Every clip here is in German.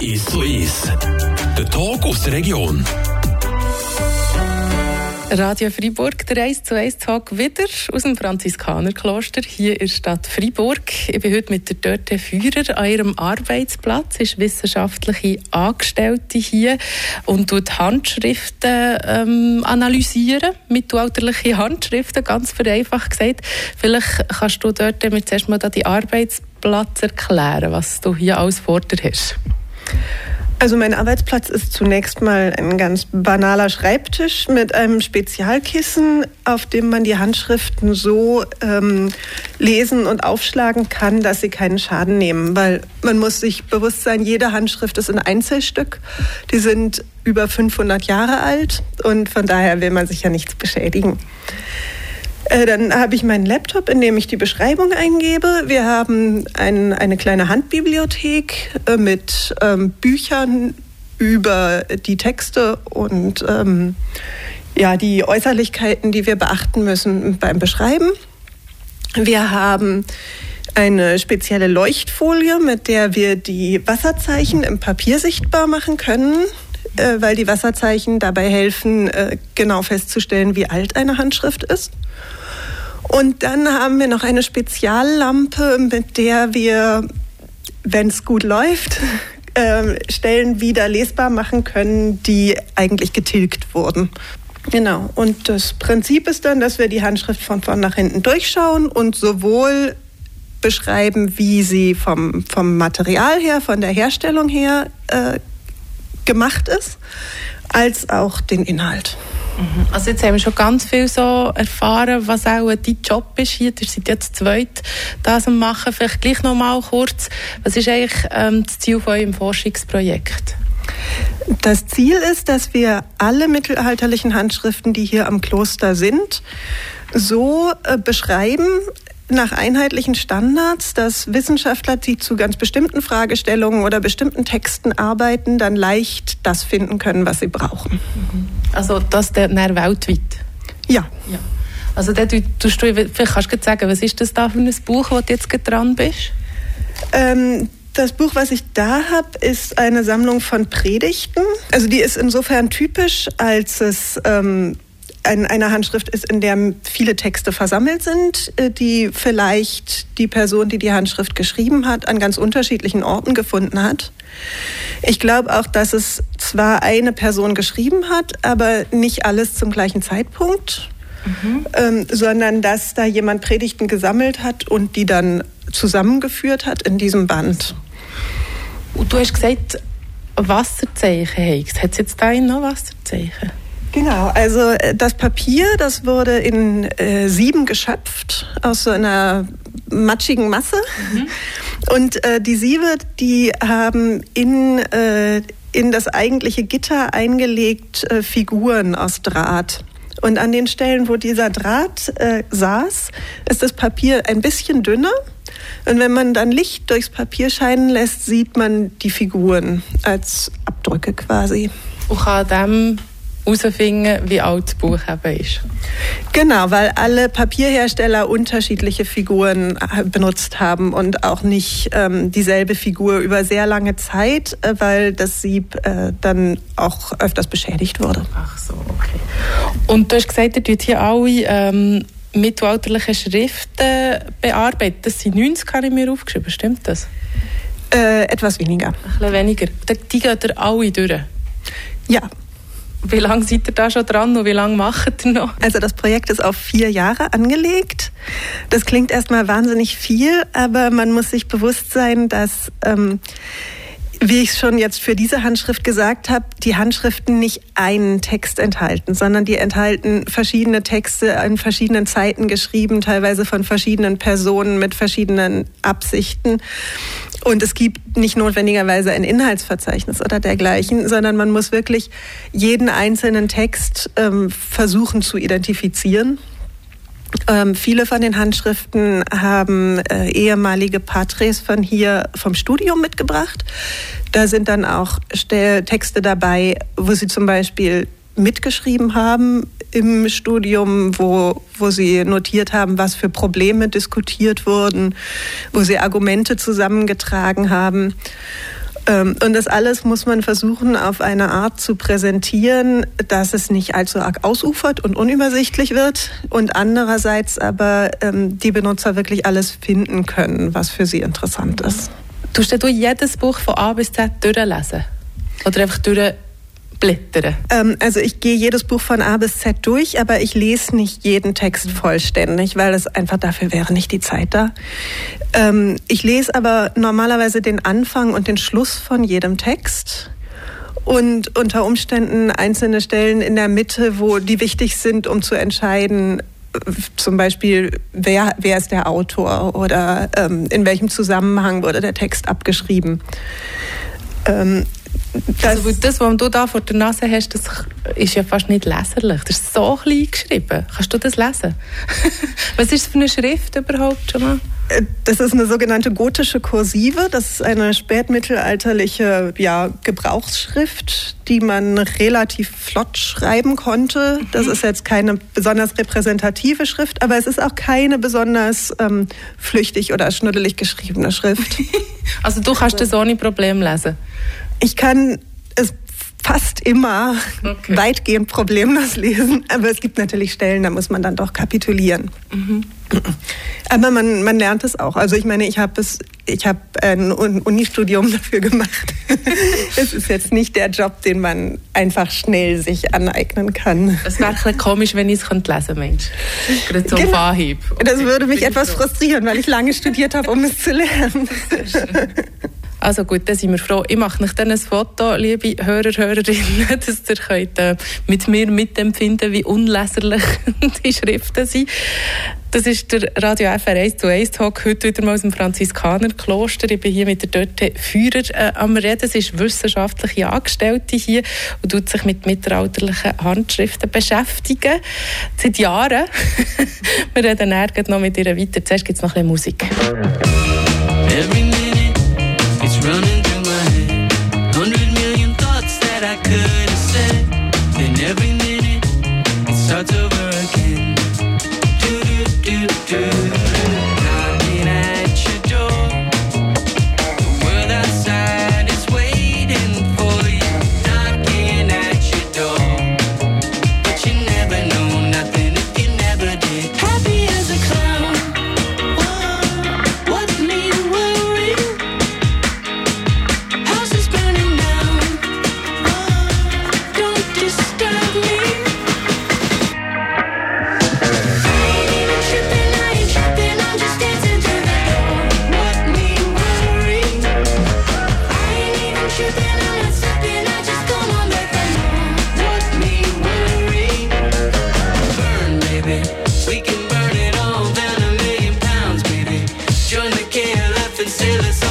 Ist so ist. Der Talk aus der Region. Radio Freiburg, der 1 zu 1 Tag wieder aus dem Franziskanerkloster hier in der Stadt Freiburg. Ich bin heute mit der Dörte Führer an ihrem Arbeitsplatz, ist wissenschaftliche Angestellte hier und tut Handschriften ähm, analysieren, mittelalterliche Handschriften, ganz vereinfacht gesagt. Vielleicht kannst du dort mir zuerst mal die Arbeitsplatz erklären, was du hier alles vor dir hast. Also mein Arbeitsplatz ist zunächst mal ein ganz banaler Schreibtisch mit einem Spezialkissen, auf dem man die Handschriften so ähm, lesen und aufschlagen kann, dass sie keinen Schaden nehmen. Weil man muss sich bewusst sein, jede Handschrift ist ein Einzelstück. Die sind über 500 Jahre alt und von daher will man sich ja nichts beschädigen. Äh, dann habe ich meinen Laptop, in dem ich die Beschreibung eingebe. Wir haben ein, eine kleine Handbibliothek äh, mit ähm, Büchern über die Texte und ähm, ja, die Äußerlichkeiten, die wir beachten müssen beim Beschreiben. Wir haben eine spezielle Leuchtfolie, mit der wir die Wasserzeichen im Papier sichtbar machen können, äh, weil die Wasserzeichen dabei helfen, äh, genau festzustellen, wie alt eine Handschrift ist. Und dann haben wir noch eine Speziallampe, mit der wir, wenn es gut läuft, äh, Stellen wieder lesbar machen können, die eigentlich getilgt wurden. Genau. Und das Prinzip ist dann, dass wir die Handschrift von vorn nach hinten durchschauen und sowohl beschreiben, wie sie vom, vom Material her, von der Herstellung her äh, gemacht ist, als auch den Inhalt. Mhm. Also jetzt haben wir schon ganz viel so erfahren, was auch dein Job ist hier. Ihr seid jetzt zweit das am machen. Vielleicht gleich noch mal kurz, was ist eigentlich ähm, das Ziel von eurem Forschungsprojekt? Das Ziel ist, dass wir alle mittelalterlichen Handschriften, die hier am Kloster sind, so äh, beschreiben, nach einheitlichen Standards, dass Wissenschaftler, die zu ganz bestimmten Fragestellungen oder bestimmten Texten arbeiten, dann leicht das finden können, was sie brauchen. Also das der weltweit? Ja. ja. Also du, du, du, vielleicht kannst du sagen, was ist das da für ein Buch, wo du jetzt dran bist? Ähm, das Buch, was ich da habe, ist eine Sammlung von Predigten. Also die ist insofern typisch, als es ähm, eine Handschrift ist, in der viele Texte versammelt sind, äh, die vielleicht die Person, die die Handschrift geschrieben hat, an ganz unterschiedlichen Orten gefunden hat. Ich glaube auch, dass es zwar eine Person geschrieben hat, aber nicht alles zum gleichen Zeitpunkt, mhm. ähm, sondern dass da jemand Predigten gesammelt hat und die dann zusammengeführt hat in diesem Band. Und du hast gesagt, Wasserzeichen. Hat es jetzt da noch Wasserzeichen? Genau, also äh, das Papier, das wurde in äh, Sieben geschöpft aus so einer matschigen Masse. Mhm. Und äh, die Siebe, die haben in, äh, in das eigentliche Gitter eingelegt äh, Figuren aus Draht. Und an den Stellen, wo dieser Draht äh, saß, ist das Papier ein bisschen dünner. Und wenn man dann Licht durchs Papier scheinen lässt, sieht man die Figuren als Abdrücke quasi. Und an dem herausfinden, wie alt das Buch eben ist. Genau, weil alle Papierhersteller unterschiedliche Figuren äh, benutzt haben und auch nicht ähm, dieselbe Figur über sehr lange Zeit, äh, weil das Sieb äh, dann auch öfters beschädigt wurde. Ach so, okay. Und du hast gesagt, ihr tut hier alle ähm, mittelalterliche Schriften bearbeitet. Das sind 90, habe ich mir aufgeschrieben. Stimmt das? Äh, etwas weniger. Ein bisschen weniger. Die geht ihr alle durch? Ja, wie lange seid ihr da schon dran und wie lange macht ihr noch? Also das Projekt ist auf vier Jahre angelegt. Das klingt erstmal wahnsinnig viel, aber man muss sich bewusst sein, dass ähm, wie ich es schon jetzt für diese Handschrift gesagt habe, die Handschriften nicht einen Text enthalten, sondern die enthalten verschiedene Texte in verschiedenen Zeiten geschrieben, teilweise von verschiedenen Personen mit verschiedenen Absichten. Und es gibt nicht notwendigerweise ein Inhaltsverzeichnis oder dergleichen, sondern man muss wirklich jeden einzelnen Text ähm, versuchen zu identifizieren ähm, viele von den Handschriften haben äh, ehemalige Patres von hier vom Studium mitgebracht. Da sind dann auch Texte dabei, wo sie zum Beispiel mitgeschrieben haben im Studium, wo, wo sie notiert haben, was für Probleme diskutiert wurden, wo sie Argumente zusammengetragen haben. Ähm, und das alles muss man versuchen, auf eine Art zu präsentieren, dass es nicht allzu arg ausufert und unübersichtlich wird und andererseits aber ähm, die Benutzer wirklich alles finden können, was für sie interessant ist. Tust du jedes Buch von A bis Z durchlesen? Oder einfach durch blättern? Ähm, also ich gehe jedes Buch von A bis Z durch, aber ich lese nicht jeden Text vollständig, weil es einfach dafür wäre nicht die Zeit da. Ähm, ich lese aber normalerweise den Anfang und den Schluss von jedem Text und unter Umständen einzelne Stellen in der Mitte, wo die wichtig sind, um zu entscheiden, zum Beispiel, wer, wer ist der Autor oder ähm, in welchem Zusammenhang wurde der Text abgeschrieben. Ähm, das, also, das, was du da vor der Nase hast, das ist ja fast nicht leserlich. Das ist so klein geschrieben. Kannst du das lesen? was ist das für eine Schrift überhaupt schon mal? Äh, das ist eine sogenannte gotische Kursive. Das ist eine spätmittelalterliche ja, Gebrauchsschrift, die man relativ flott schreiben konnte. Das mhm. ist jetzt keine besonders repräsentative Schrift, aber es ist auch keine besonders ähm, flüchtig oder schnuddelig geschriebene Schrift. also du kannst das ohne Problem lesen? Ich kann es fast immer okay. weitgehend problemlos lesen, aber es gibt natürlich Stellen, da muss man dann doch kapitulieren. Mhm. Aber man, man lernt es auch. Also ich meine, ich habe es, ich habe ein Unistudium dafür gemacht. es ist jetzt nicht der Job, den man einfach schnell sich aneignen kann. Es wäre ein komisch, wenn ich es lesen könnte, Mensch. Gerade zum genau. Okay. Das würde mich etwas frustrieren, weil ich lange studiert habe, um es zu lernen. Also gut, dann sind wir froh. Ich mache euch dann ein Foto, liebe Hörer, Hörerinnen, dass ihr könnt, äh, mit mir mitempfinden wie unleserlich die Schriften sind. Das ist der Radio FR 1 zu 1 Talk, heute wieder mal aus dem Franziskanerkloster. Ich bin hier mit der Dörte Führer äh, am Reden. Es ist wissenschaftliche Angestellte hier und tut sich mit mittelalterlichen Handschriften beschäftigen. Seit Jahren. wir reden noch mit ihr weiter. Zuerst gibt es noch ein bisschen Musik. Running through my head. Hundred million thoughts that I could have said. Every feel it's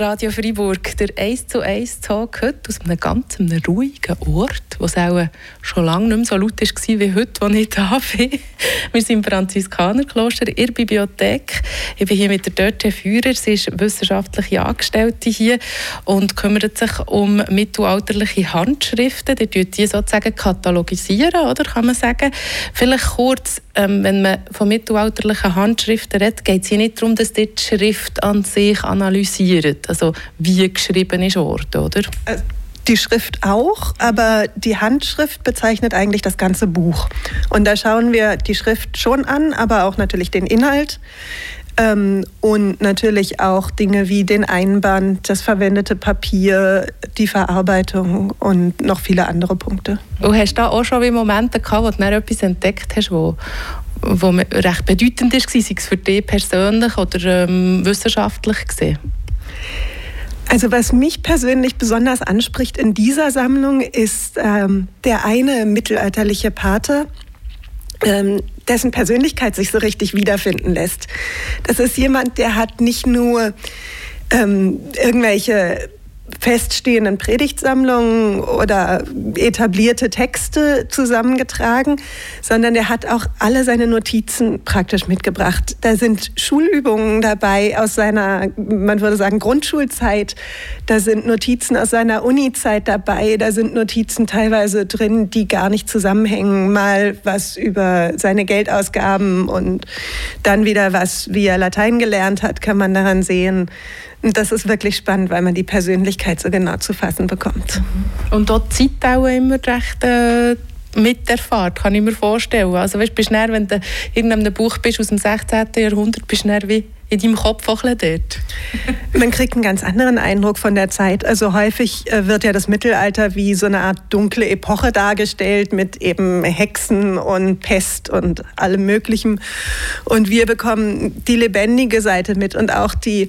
Radio Freiburg, der 1 zu 1 Talk heute aus einem ganz ruhigen Ort, wo es auch schon lange nicht mehr so laut war wie heute, als ich da bin. Wir sind im Franziskanerkloster in der Bibliothek. Ich bin hier mit der Dörte Führer. Sie ist wissenschaftliche Angestellte hier und kümmert sich um mittelalterliche Handschriften. Die tut die sozusagen katalogisieren, oder kann man sagen. Vielleicht kurz, ähm, wenn man von mittelalterlichen Handschriften redet, geht es hier nicht darum, dass die Schrift an sich analysiert also wie geschrieben ist worden, oder? Äh, die Schrift auch, aber die Handschrift bezeichnet eigentlich das ganze Buch. Und da schauen wir die Schrift schon an, aber auch natürlich den Inhalt. Ähm, und natürlich auch Dinge wie den Einband, das verwendete Papier, die Verarbeitung und noch viele andere Punkte. Und hast du da auch schon Momente gehabt, wo du etwas entdeckt hast, wo, wo recht bedeutend ist, sei es für dich persönlich oder ähm, wissenschaftlich gesehen? Also was mich persönlich besonders anspricht in dieser Sammlung ist ähm, der eine mittelalterliche Pater, dessen Persönlichkeit sich so richtig wiederfinden lässt. Das ist jemand, der hat nicht nur ähm, irgendwelche feststehenden Predigtsammlungen oder etablierte Texte zusammengetragen, sondern er hat auch alle seine Notizen praktisch mitgebracht. Da sind Schulübungen dabei aus seiner, man würde sagen, Grundschulzeit. Da sind Notizen aus seiner Uni-Zeit dabei. Da sind Notizen teilweise drin, die gar nicht zusammenhängen. Mal was über seine Geldausgaben und dann wieder was, wie er Latein gelernt hat, kann man daran sehen. Das ist wirklich spannend, weil man die Persönlichkeit so genau zu fassen bekommt. Und dort Zeit auch immer recht äh, mit der Fahrt, kann ich mir vorstellen. Also weißt, bist näher, wenn du in einem Buch bist aus dem 16. Jahrhundert, bist du wie in deinem Kopf auch dort. Man kriegt einen ganz anderen Eindruck von der Zeit. Also häufig äh, wird ja das Mittelalter wie so eine Art dunkle Epoche dargestellt mit eben Hexen und Pest und allem Möglichen. Und wir bekommen die lebendige Seite mit und auch die,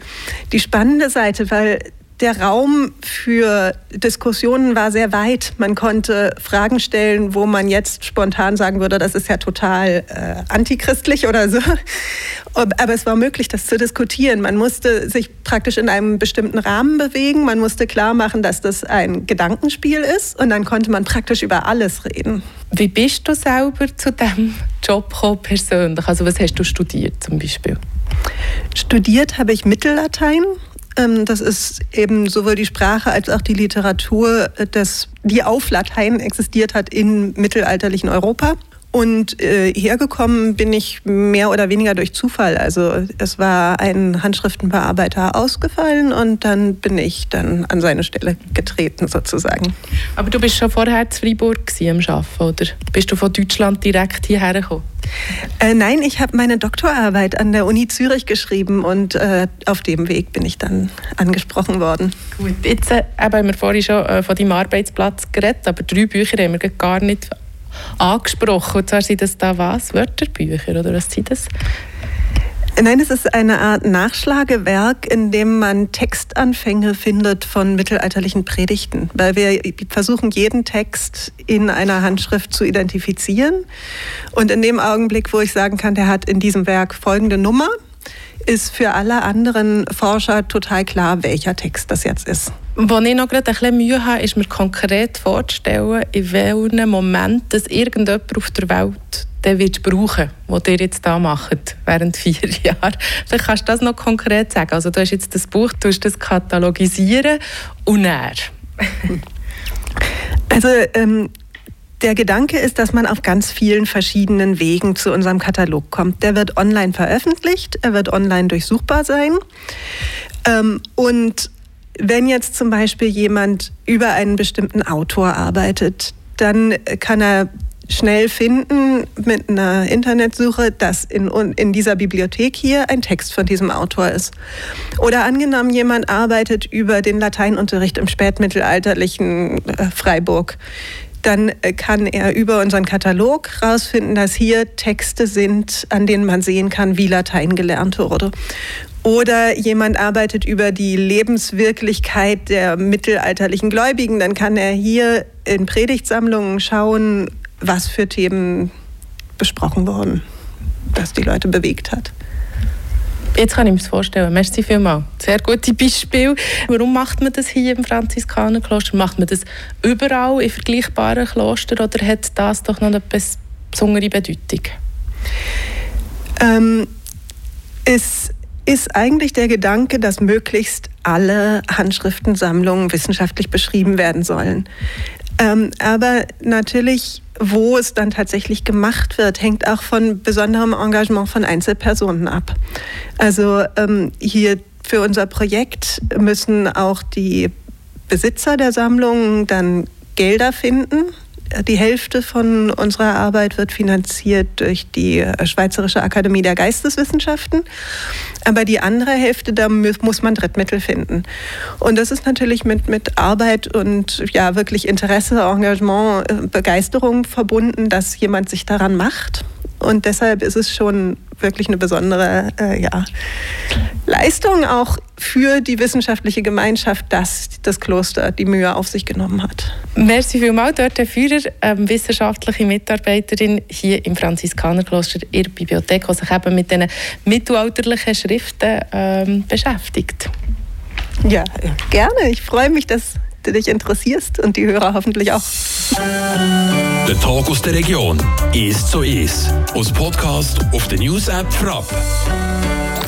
die spannende Seite, weil der Raum für Diskussionen war sehr weit. Man konnte Fragen stellen, wo man jetzt spontan sagen würde, das ist ja total äh, antichristlich oder so. Aber es war möglich, das zu diskutieren. Man musste sich praktisch in einem bestimmten Rahmen bewegen. Man musste klar machen, dass das ein Gedankenspiel ist. Und dann konnte man praktisch über alles reden. Wie bist du selber zu diesem Job gekommen, persönlich? Also was hast du studiert zum Beispiel? Studiert habe ich Mittellatein das ist eben sowohl die Sprache als auch die Literatur, äh, das, die auf Latein existiert hat in mittelalterlichen Europa. Und äh, hergekommen bin ich mehr oder weniger durch Zufall. Also es war ein Handschriftenbearbeiter ausgefallen und dann bin ich dann an seine Stelle getreten sozusagen. Aber du bist schon vorher zu Freiburg am Arbeiten, oder? Bist du von Deutschland direkt hierher gekommen? Äh, nein, ich habe meine Doktorarbeit an der Uni Zürich geschrieben und äh, auf dem Weg bin ich dann angesprochen worden. Gut, jetzt äh, haben wir vorhin schon äh, von deinem Arbeitsplatz geredet, aber drei Bücher haben wir gar nicht angesprochen. Und zwar sind das da was? Wörterbücher oder was sind das? Nein, es ist eine Art Nachschlagewerk, in dem man Textanfänge findet von mittelalterlichen Predigten, weil wir versuchen, jeden Text in einer Handschrift zu identifizieren. Und in dem Augenblick, wo ich sagen kann, der hat in diesem Werk folgende Nummer, ist für alle anderen Forscher total klar, welcher Text das jetzt ist. Wo ich noch gerade ein bisschen Mühe habe, ist mir konkret vorzustellen, in welchem Moment das irgendjemand auf der Welt den wird brauchen, was ihr jetzt da macht, während vier Jahren. Vielleicht kannst du das noch konkret sagen. Also du hast jetzt das Buch, du hast das katalogisieren und er. Also ähm, der Gedanke ist, dass man auf ganz vielen verschiedenen Wegen zu unserem Katalog kommt. Der wird online veröffentlicht, er wird online durchsuchbar sein. Ähm, und wenn jetzt zum Beispiel jemand über einen bestimmten Autor arbeitet, dann kann er schnell finden mit einer Internetsuche, dass in, in dieser Bibliothek hier ein Text von diesem Autor ist. Oder angenommen, jemand arbeitet über den Lateinunterricht im spätmittelalterlichen äh, Freiburg dann äh, kann er über unseren Katalog herausfinden, dass hier Texte sind, an denen man sehen kann, wie Latein gelernt wurde. Oder jemand arbeitet über die Lebenswirklichkeit der mittelalterlichen Gläubigen, dann kann er hier in Predigtsammlungen schauen, was für Themen besprochen wurden, was die Leute bewegt hat. Jetzt kann ich mir das vorstellen. Merci vielmals. Sehr gute Beispiel. Warum macht man das hier im Franziskanerkloster? Macht man das überall in vergleichbaren Klostern oder hat das doch noch eine besondere Bedeutung? Ähm, es ist eigentlich der Gedanke, dass möglichst alle Handschriftensammlungen wissenschaftlich beschrieben werden sollen. Ähm, aber natürlich, wo es dann tatsächlich gemacht wird, hängt auch von besonderem Engagement von Einzelpersonen ab. Also ähm, hier für unser Projekt müssen auch die Besitzer der Sammlungen dann Gelder finden die Hälfte von unserer Arbeit wird finanziert durch die äh, Schweizerische Akademie der Geisteswissenschaften. Aber die andere Hälfte, da muss man Drittmittel finden. Und das ist natürlich mit, mit Arbeit und ja, wirklich Interesse, Engagement, äh, Begeisterung verbunden, dass jemand sich daran macht. Und deshalb ist es schon wirklich eine besondere äh, ja, Leistung auch für die wissenschaftliche Gemeinschaft, dass das Kloster die Mühe auf sich genommen hat. Merci vielmals, dort der Führer, ähm, wissenschaftliche Mitarbeiterin hier im Franziskanerkloster in der Bibliothek, die sich eben mit diesen mittelalterlichen Schriften ähm, beschäftigt. Ja, gerne. Ich freue mich, dass du dich interessierst und die Hörer hoffentlich auch. Der Tag aus der Region ist so ist. Aus Podcast auf der News App Frapp.